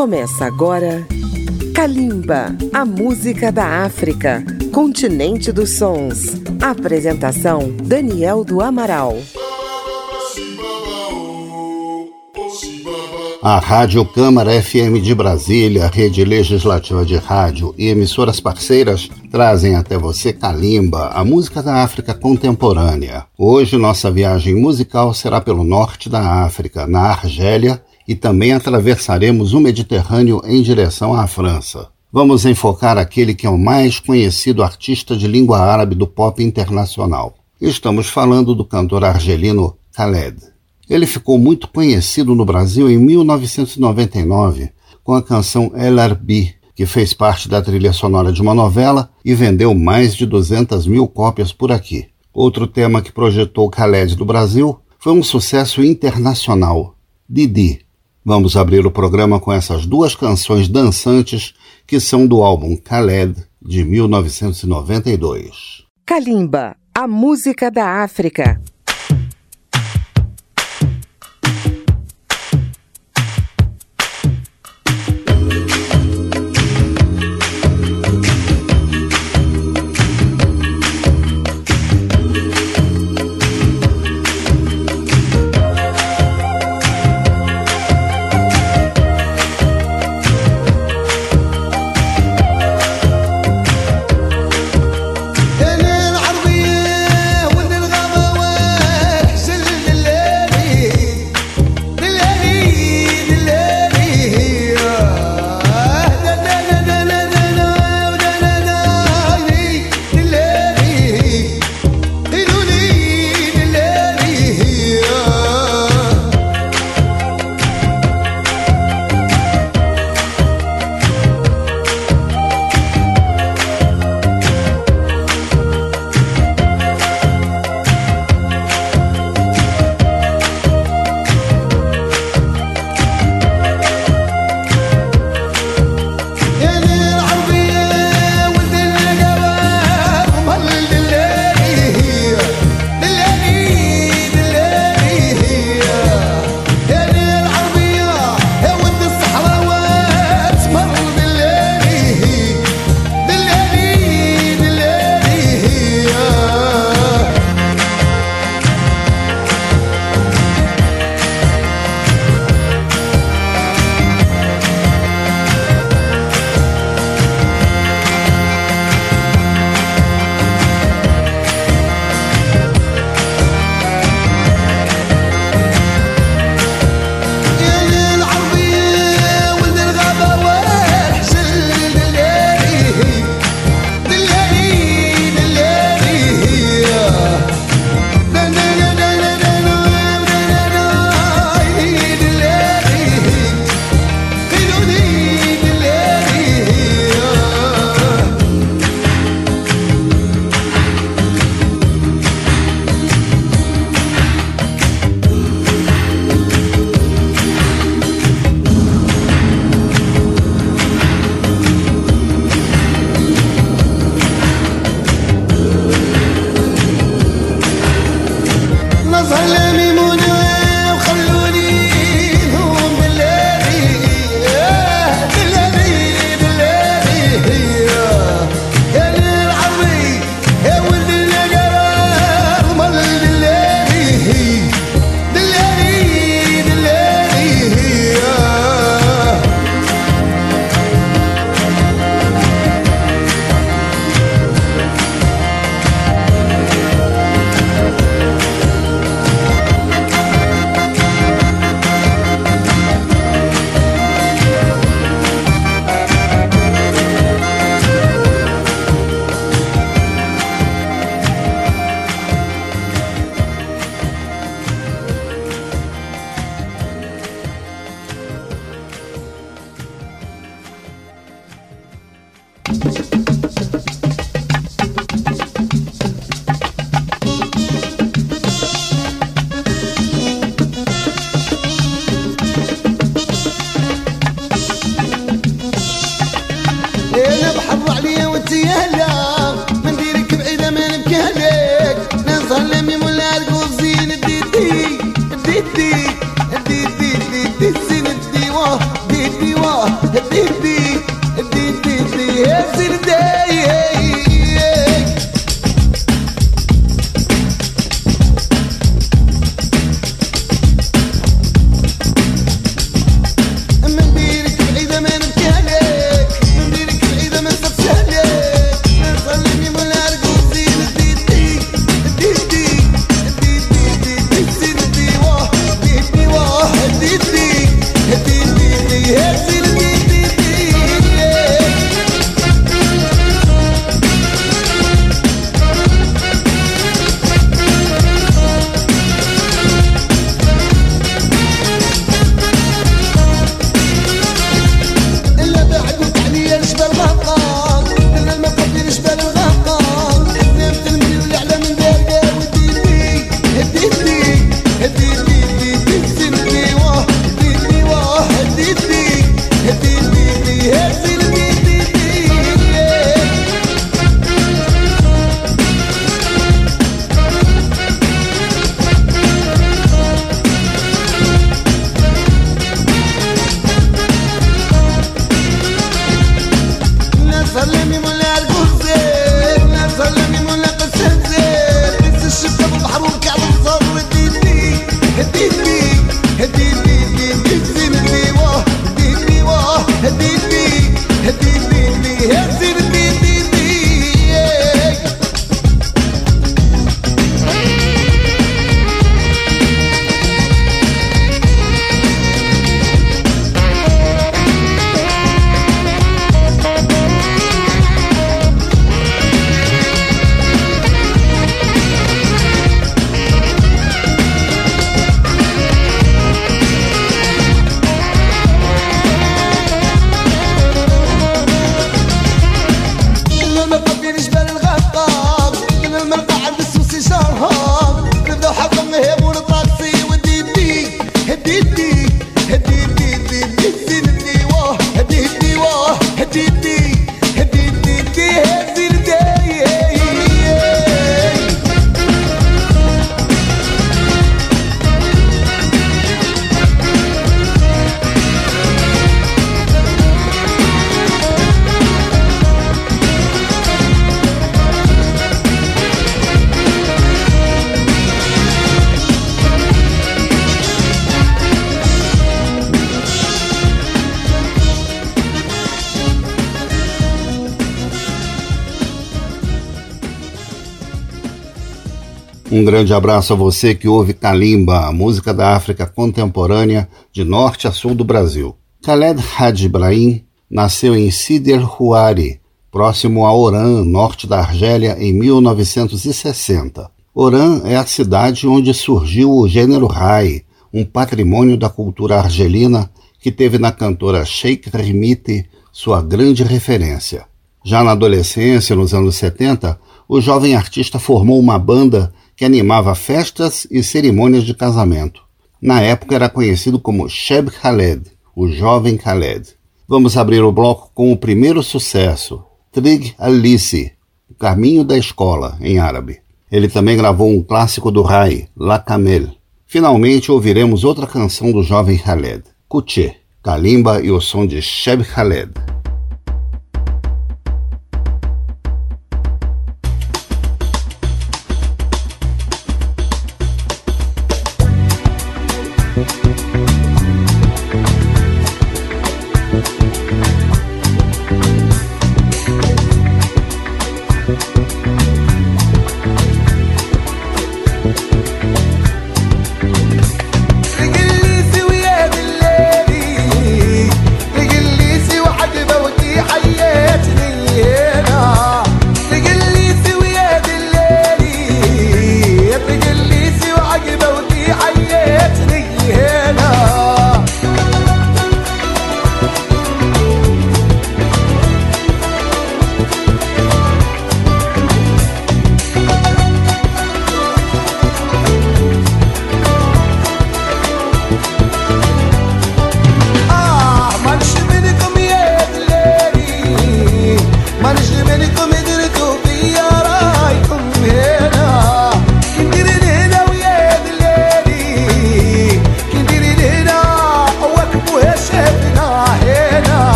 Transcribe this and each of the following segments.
Começa agora Kalimba, a música da África, continente dos sons. Apresentação Daniel do Amaral. A Rádio Câmara FM de Brasília, rede legislativa de rádio e emissoras parceiras trazem até você Kalimba, a música da África contemporânea. Hoje nossa viagem musical será pelo norte da África, na Argélia, e também atravessaremos o Mediterrâneo em direção à França. Vamos enfocar aquele que é o mais conhecido artista de língua árabe do pop internacional. Estamos falando do cantor argelino Khaled. Ele ficou muito conhecido no Brasil em 1999 com a canção El Arbi, que fez parte da trilha sonora de uma novela e vendeu mais de 200 mil cópias por aqui. Outro tema que projetou Khaled do Brasil foi um sucesso internacional, Didi. Vamos abrir o programa com essas duas canções dançantes que são do álbum Khaled de 1992. Kalimba, a música da África. فلا Um grande abraço a você que ouve Kalimba, a música da África contemporânea de norte a sul do Brasil. Khaled Hadj Ibrahim nasceu em Sider Huari, próximo a Oran, norte da Argélia, em 1960. Oran é a cidade onde surgiu o gênero Rai, um patrimônio da cultura argelina que teve na cantora Sheikh Rimiti sua grande referência. Já na adolescência, nos anos 70, o jovem artista formou uma banda que animava festas e cerimônias de casamento. Na época era conhecido como Sheb Khaled, o jovem Khaled. Vamos abrir o bloco com o primeiro sucesso, Trig Alice, o caminho da escola, em árabe. Ele também gravou um clássico do Rai, La Camel. Finalmente ouviremos outra canção do jovem Khaled, Kuche, Kalimba e o som de Sheb Khaled.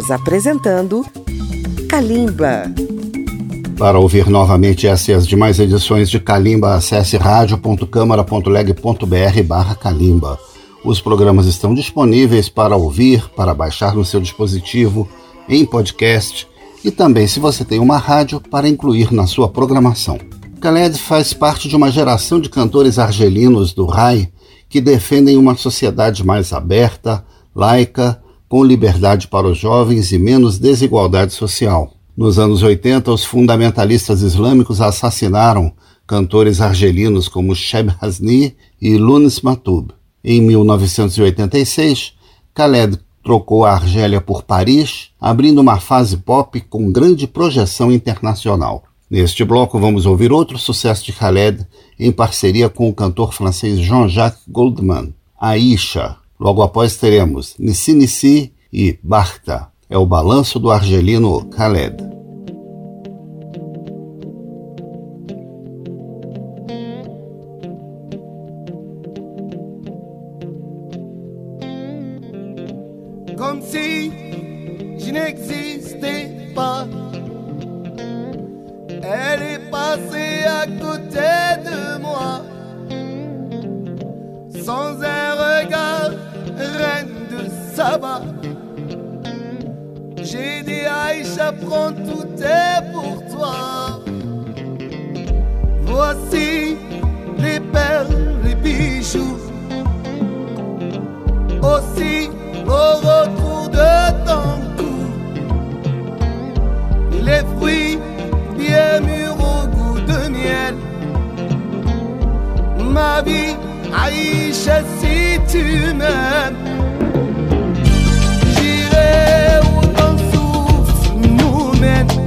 Estamos apresentando Kalimba. Para ouvir novamente essa e as demais edições de Kalimba, acesse radio.câmara.leg.br barra Kalimba. Os programas estão disponíveis para ouvir, para baixar no seu dispositivo, em podcast e também, se você tem uma rádio, para incluir na sua programação. Khaled faz parte de uma geração de cantores argelinos do RAI que defendem uma sociedade mais aberta, laica, com liberdade para os jovens e menos desigualdade social. Nos anos 80, os fundamentalistas islâmicos assassinaram cantores argelinos como Sheb Hasni e Lunis Matub. Em 1986, Khaled trocou a Argélia por Paris, abrindo uma fase pop com grande projeção internacional. Neste bloco vamos ouvir outro sucesso de Khaled em parceria com o cantor francês Jean-Jacques Goldman, Aisha. Logo após teremos Nissi Nissi e Barta. É o balanço do argelino Khaled. Comme si je n'existais pas. Elle est passée à côté J'ai dit Aïcha, prends tout est pour toi. Voici les perles, les bijoux. Aussi au retour de ton les fruits bien mûrs au goût de miel. Ma vie, Aïcha, si tu m'aimes. moment.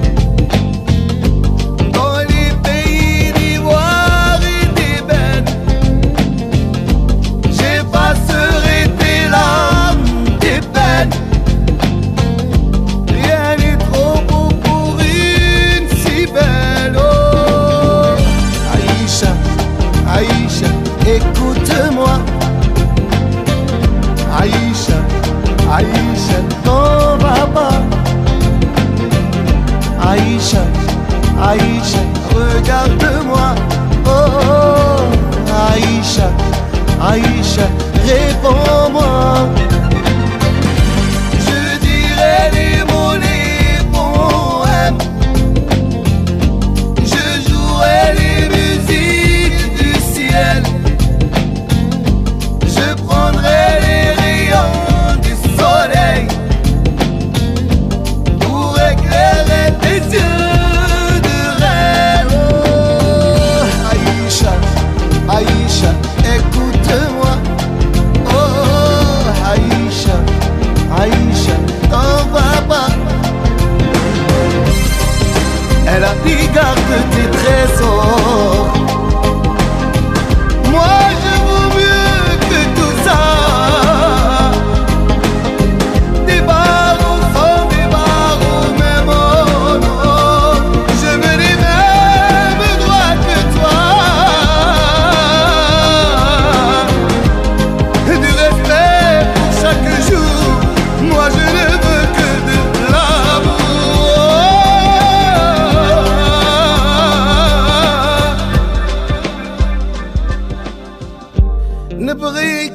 نبغيك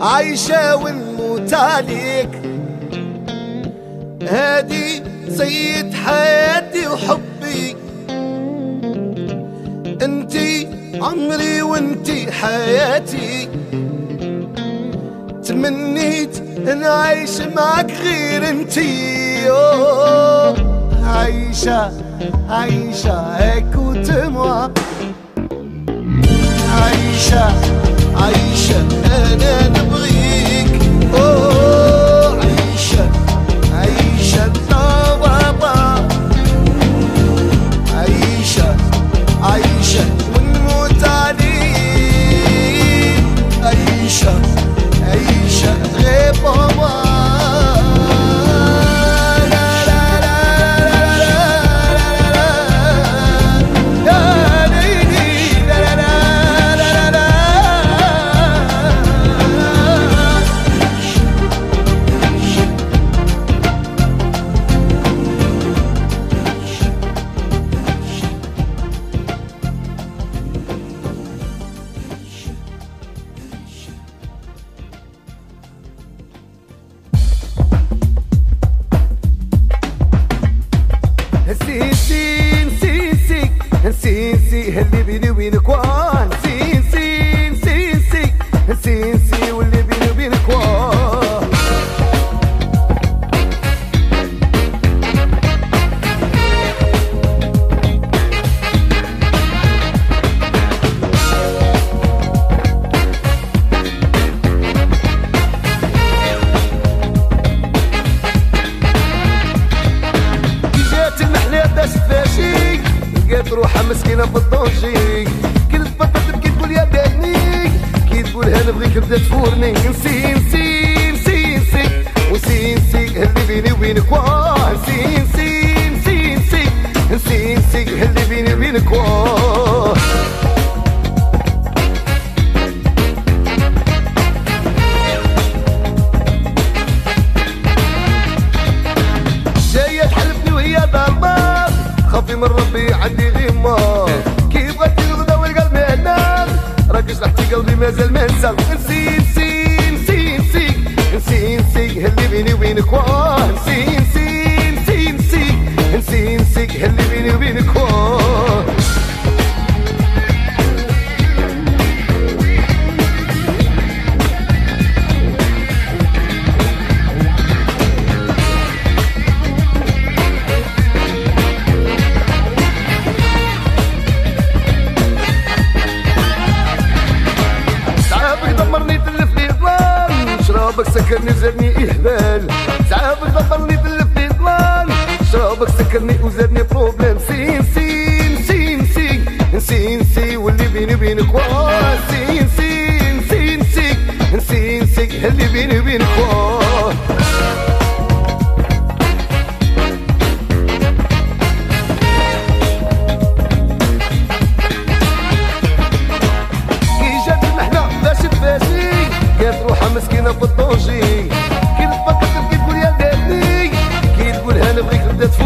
عايشة ونموت عليك. هادي سيد حياتي وحبي انتي عمري وانتي حياتي. تمنيت نعيش معك غير انتي. عايشة عايشة écoute-moi عايشة. عايشة أنا نبغيك. أوه. مسكينة في الدونجي كي تبطل تبكي تقول يا بني. كي تقولها نبغيك بدا تفورني. نسي نسي نسي نسي. ونسي نسي اللي بيني وبينك. واه نسي نسي نسي نسي. نسي اللي بيني وبينك. واه الزلزال نسي نسي نسي نسي نسي نسي اللي بيني وبينك واه نسي نسي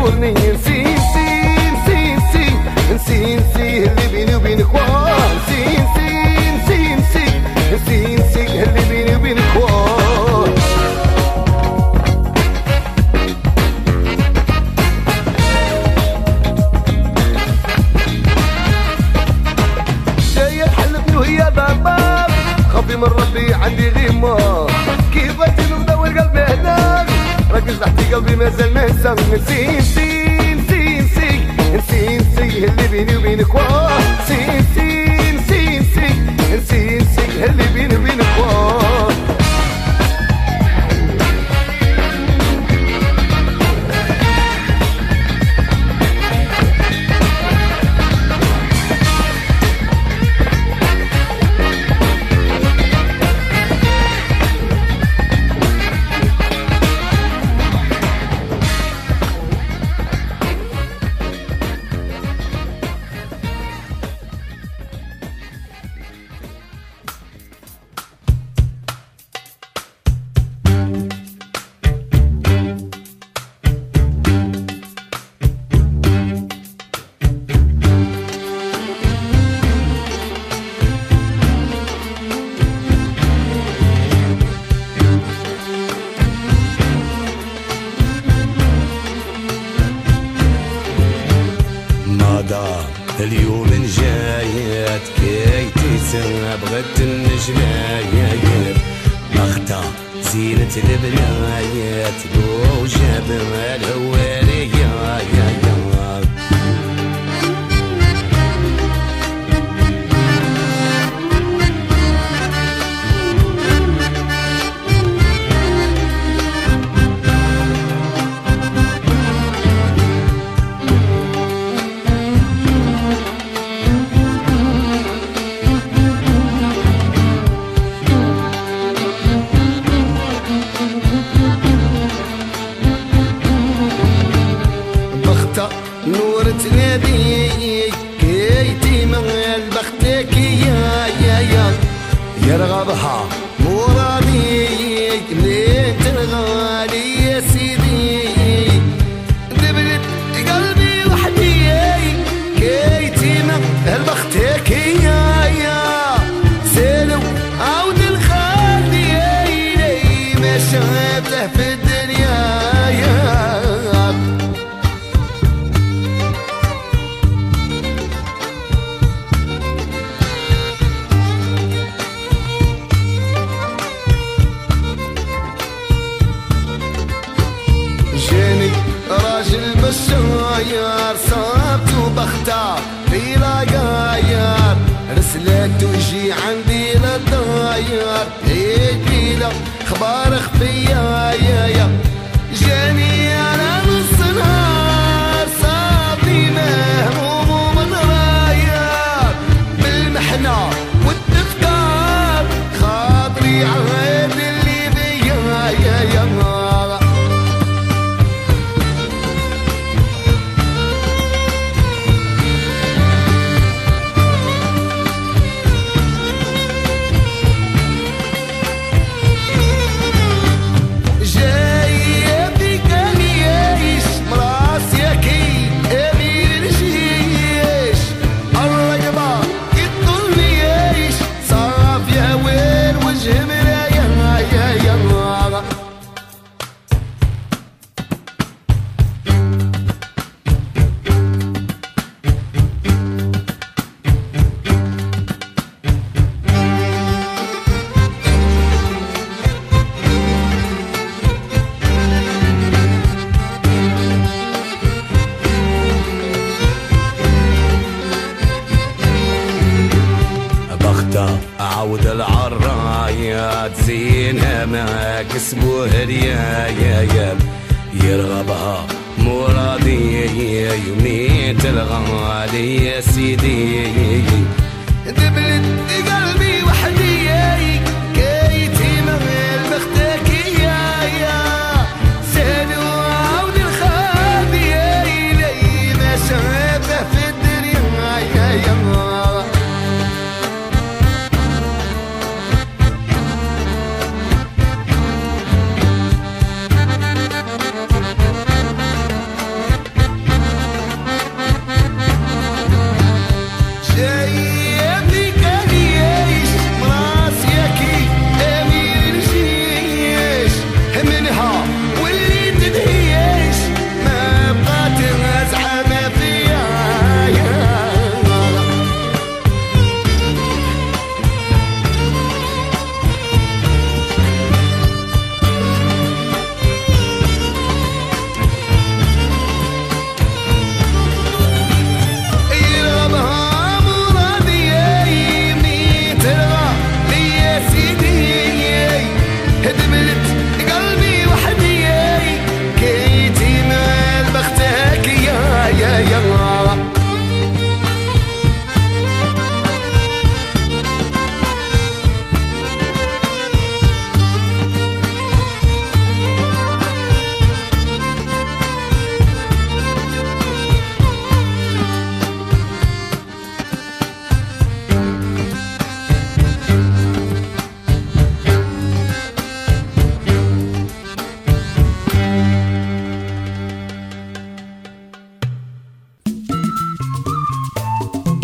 school me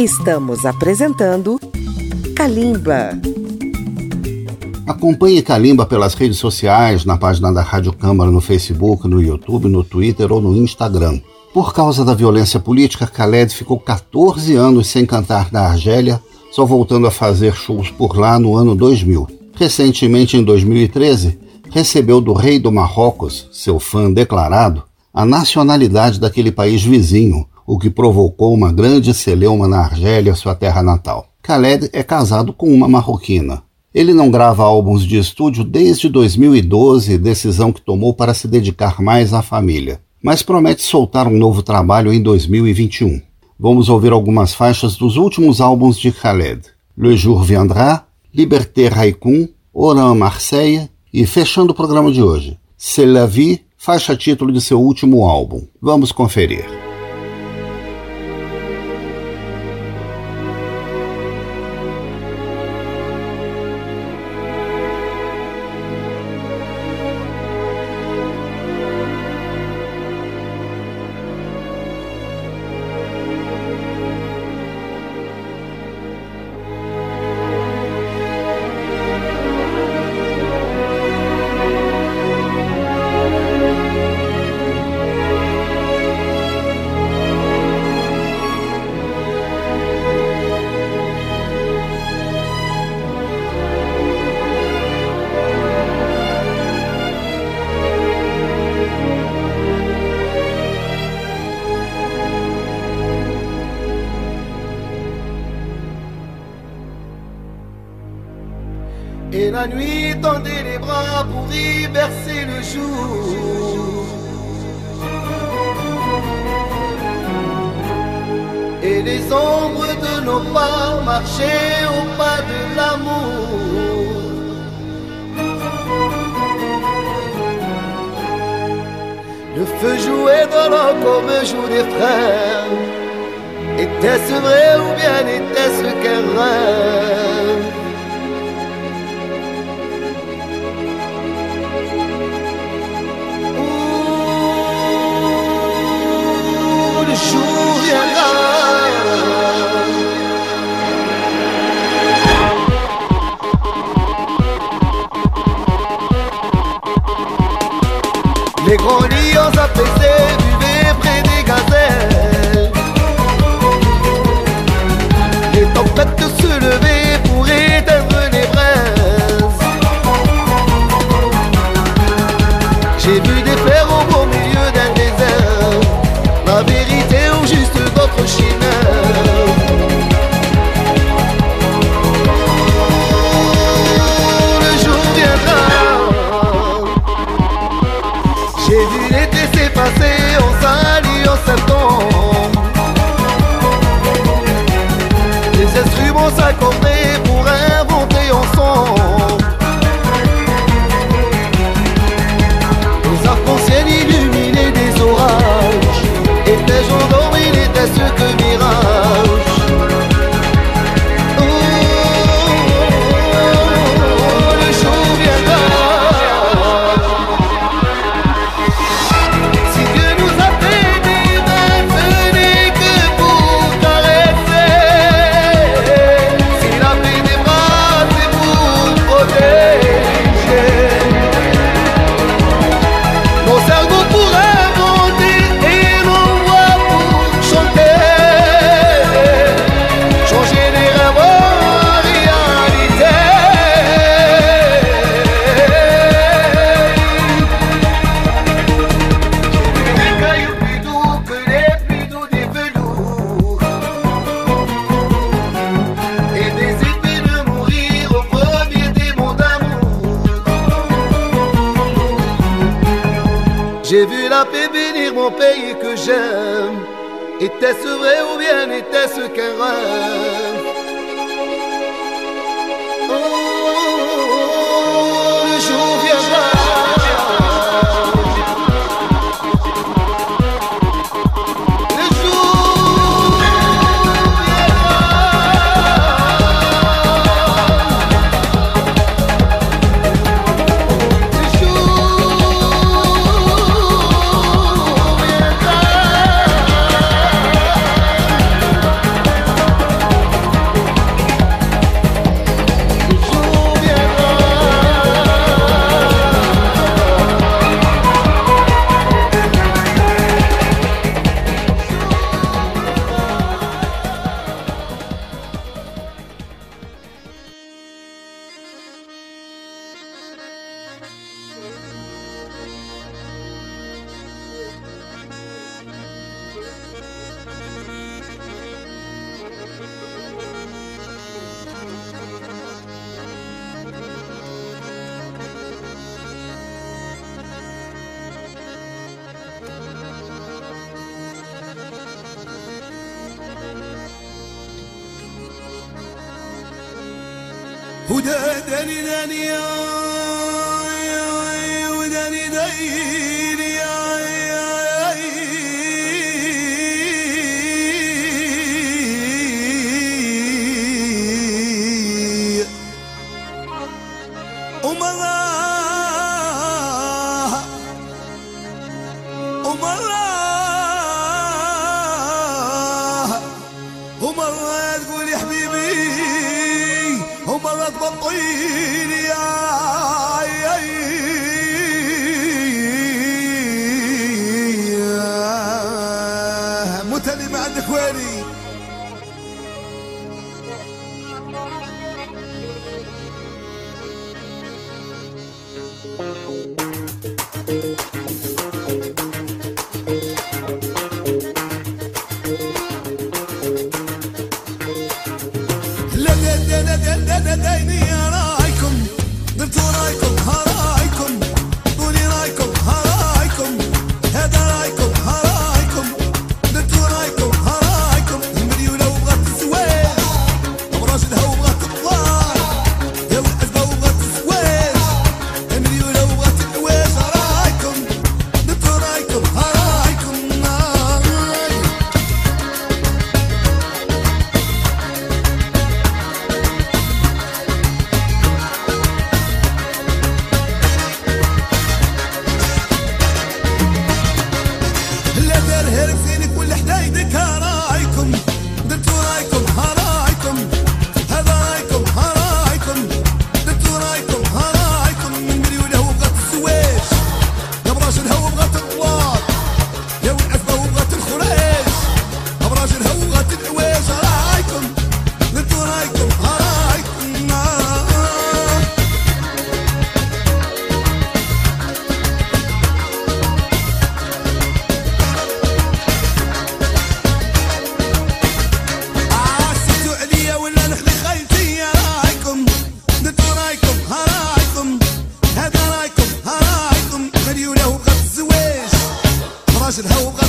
Estamos apresentando Kalimba. Acompanhe Kalimba pelas redes sociais, na página da Rádio Câmara no Facebook, no YouTube, no Twitter ou no Instagram. Por causa da violência política, Khaled ficou 14 anos sem cantar na Argélia, só voltando a fazer shows por lá no ano 2000. Recentemente, em 2013, recebeu do rei do Marrocos, seu fã declarado, a nacionalidade daquele país vizinho, o que provocou uma grande celeuma na Argélia, sua terra natal. Khaled é casado com uma marroquina. Ele não grava álbuns de estúdio desde 2012, decisão que tomou para se dedicar mais à família. Mas promete soltar um novo trabalho em 2021. Vamos ouvir algumas faixas dos últimos álbuns de Khaled: Le Jour Viendra, Liberté Raikun, Oran Marseille e, fechando o programa de hoje, C'est la vie, faixa título de seu último álbum. Vamos conferir. Does it help?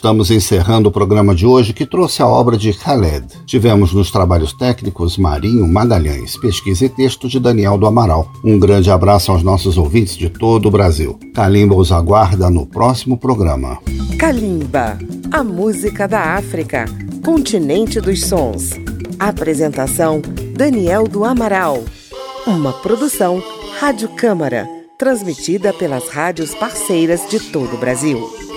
estamos encerrando o programa de hoje que trouxe a obra de Khaled. Tivemos nos trabalhos técnicos Marinho Magalhães, pesquisa e texto de Daniel do Amaral. Um grande abraço aos nossos ouvintes de todo o Brasil. Kalimba os aguarda no próximo programa. Kalimba, a música da África, continente dos sons. Apresentação Daniel do Amaral. Uma produção Rádio Câmara, transmitida pelas rádios parceiras de todo o Brasil.